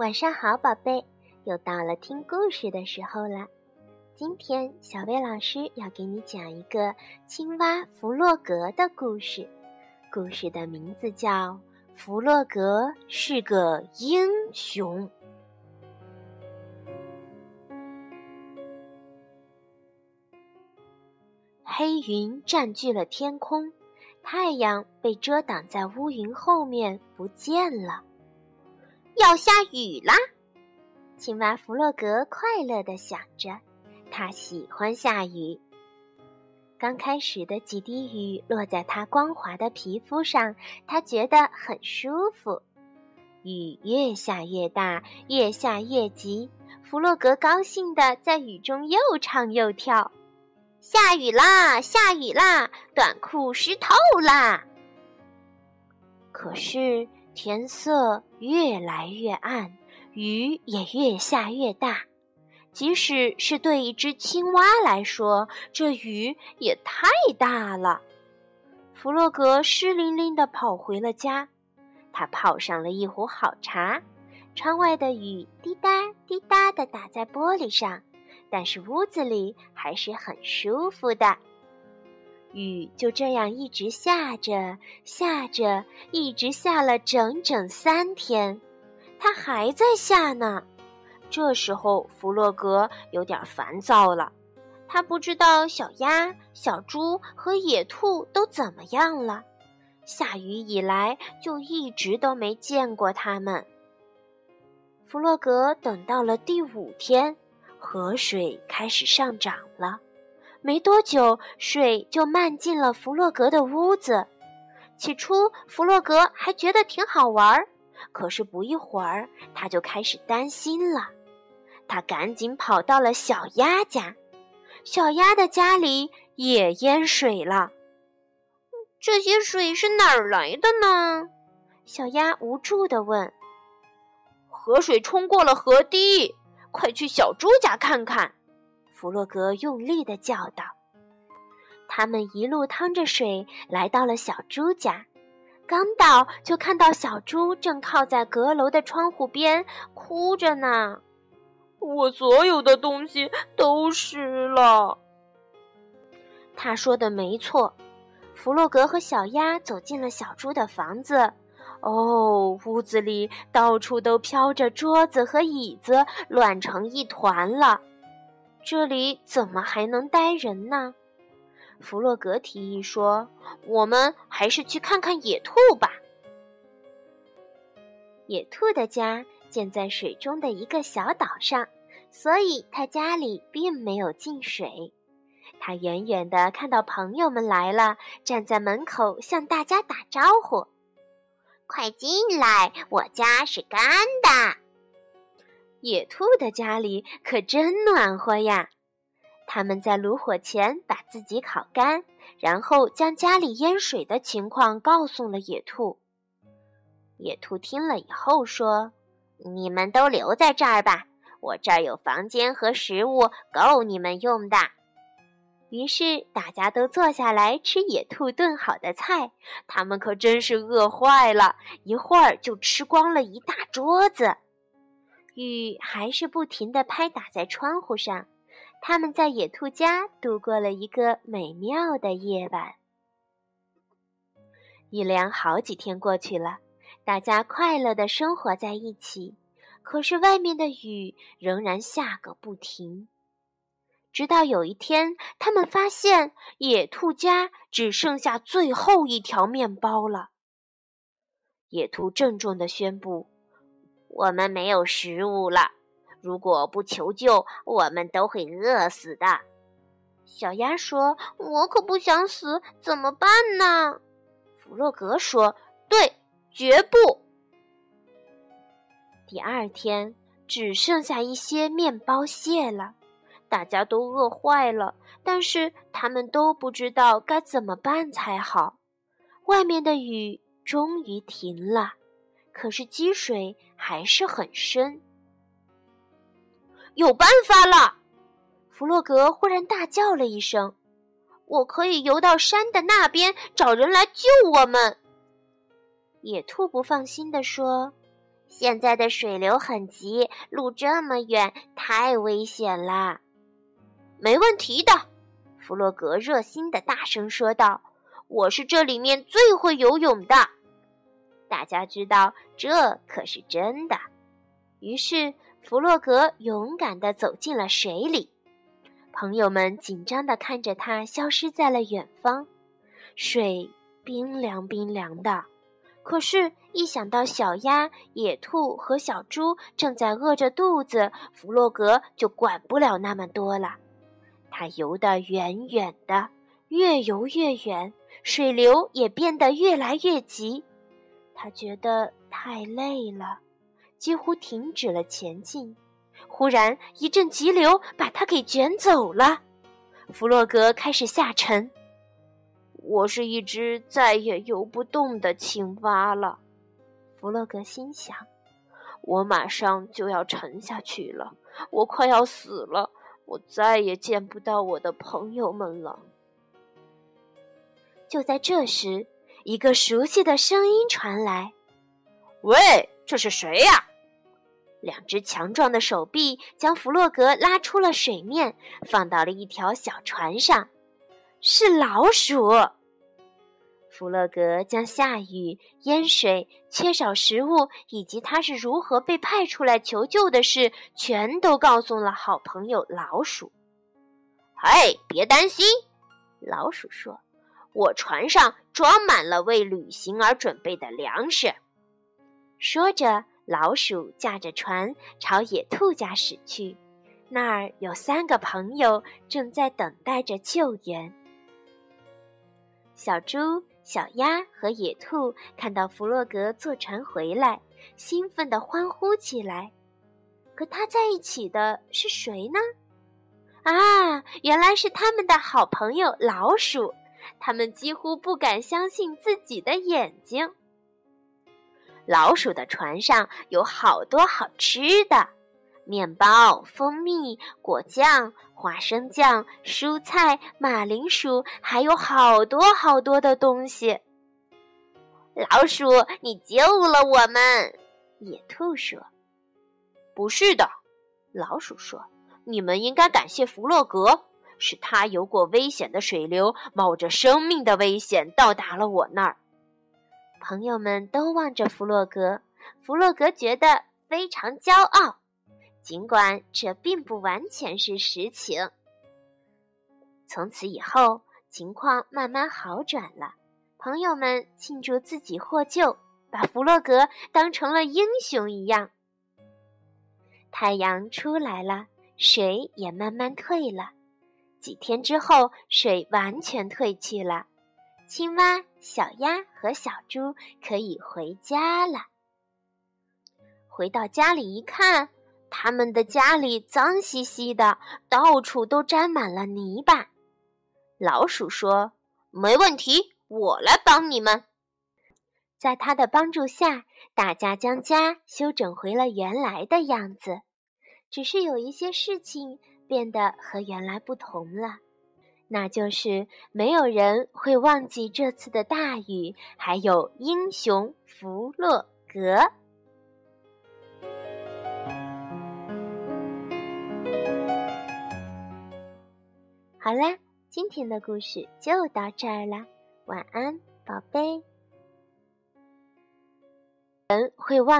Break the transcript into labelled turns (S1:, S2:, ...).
S1: 晚上好，宝贝，又到了听故事的时候了。今天小薇老师要给你讲一个青蛙弗洛格的故事，故事的名字叫《弗洛格是个英雄》。黑云占据了天空，太阳被遮挡在乌云后面，不见了。要下雨啦！青蛙弗洛格快乐地想着，他喜欢下雨。刚开始的几滴雨落在他光滑的皮肤上，他觉得很舒服。雨越下越大，越下越急，弗洛格高兴地在雨中又唱又跳：“下雨啦，下雨啦，短裤湿透啦！”可是。天色越来越暗，雨也越下越大。即使是对一只青蛙来说，这雨也太大了。弗洛格湿淋淋地跑回了家，他泡上了一壶好茶。窗外的雨滴答滴答地打在玻璃上，但是屋子里还是很舒服的。雨就这样一直下着，下着，一直下了整整三天，它还在下呢。这时候，弗洛格有点烦躁了，他不知道小鸭、小猪和野兔都怎么样了。下雨以来，就一直都没见过他们。弗洛格等到了第五天，河水开始上涨了。没多久，水就漫进了弗洛格的屋子。起初，弗洛格还觉得挺好玩儿，可是不一会儿，他就开始担心了。他赶紧跑到了小鸭家，小鸭的家里也淹水了。这些水是哪儿来的呢？小鸭无助地问。
S2: 河水冲过了河堤，快去小猪家看看。
S1: 弗洛格用力地叫道：“他们一路趟着水来到了小猪家，刚到就看到小猪正靠在阁楼的窗户边哭着呢。
S2: 我所有的东西都湿了。”
S1: 他说的没错。弗洛格和小鸭走进了小猪的房子。哦，屋子里到处都飘着桌子和椅子，乱成一团了。这里怎么还能待人呢？弗洛格提议说：“我们还是去看看野兔吧。”野兔的家建在水中的一个小岛上，所以他家里并没有进水。他远远的看到朋友们来了，站在门口向大家打招呼：“快进来，我家是干的。”野兔的家里可真暖和呀！他们在炉火前把自己烤干，然后将家里淹水的情况告诉了野兔。野兔听了以后说：“你们都留在这儿吧，我这儿有房间和食物够你们用的。”于是大家都坐下来吃野兔炖好的菜，他们可真是饿坏了，一会儿就吃光了一大桌子。雨还是不停地拍打在窗户上，他们在野兔家度过了一个美妙的夜晚。一连好几天过去了，大家快乐地生活在一起。可是外面的雨仍然下个不停，直到有一天，他们发现野兔家只剩下最后一条面包了。野兔郑重地宣布。我们没有食物了，如果不求救，我们都会饿死的。小鸭说：“我可不想死，怎么办呢？”弗洛格说：“对，绝不。”第二天只剩下一些面包屑了，大家都饿坏了，但是他们都不知道该怎么办才好。外面的雨终于停了。可是积水还是很深。有办法了！弗洛格忽然大叫了一声：“我可以游到山的那边，找人来救我们。”野兔不放心地说：“现在的水流很急，路这么远，太危险啦。
S2: 没问题的，弗洛格热心地大声说道：“我是这里面最会游泳的。”
S1: 大家知道这可是真的，于是弗洛格勇敢地走进了水里。朋友们紧张地看着他消失在了远方，水冰凉冰凉的。可是，一想到小鸭、野兔和小猪正在饿着肚子，弗洛格就管不了那么多了。他游得远远的，越游越远，水流也变得越来越急。他觉得太累了，几乎停止了前进。忽然，一阵急流把他给卷走了。弗洛格开始下沉。
S2: 我是一只再也游不动的青蛙了，
S1: 弗洛格心想。
S2: 我马上就要沉下去了，我快要死了，我再也见不到我的朋友们了。
S1: 就在这时。一个熟悉的声音传来：“
S2: 喂，这是谁呀？”
S1: 两只强壮的手臂将弗洛格拉出了水面，放到了一条小船上。是老鼠。弗洛格将下雨、淹水、缺少食物以及他是如何被派出来求救的事，全都告诉了好朋友老鼠。
S2: “嘿，别担心。”老鼠说。我船上装满了为旅行而准备的粮食。
S1: 说着，老鼠驾着船朝野兔家驶去。那儿有三个朋友正在等待着救援。小猪、小鸭和野兔看到弗洛格坐船回来，兴奋地欢呼起来。和他在一起的是谁呢？啊，原来是他们的好朋友老鼠。他们几乎不敢相信自己的眼睛。老鼠的船上有好多好吃的：面包、蜂蜜、果酱、花生酱、蔬菜、马铃薯，还有好多好多的东西。
S2: 老鼠，你救了我们！
S1: 野兔说：“
S2: 不是的。”老鼠说：“你们应该感谢弗洛格。”是他游过危险的水流，冒着生命的危险到达了我那儿。
S1: 朋友们都望着弗洛格，弗洛格觉得非常骄傲，尽管这并不完全是实情。从此以后，情况慢慢好转了。朋友们庆祝自己获救，把弗洛格当成了英雄一样。太阳出来了，水也慢慢退了。几天之后，水完全退去了，青蛙、小鸭和小猪可以回家了。回到家里一看，他们的家里脏兮兮的，到处都沾满了泥巴。
S2: 老鼠说：“没问题，我来帮你们。”
S1: 在他的帮助下，大家将家修整回了原来的样子，只是有一些事情。变得和原来不同了，那就是没有人会忘记这次的大雨，还有英雄弗洛格。好啦，今天的故事就到这儿了，晚安，宝贝。人会忘。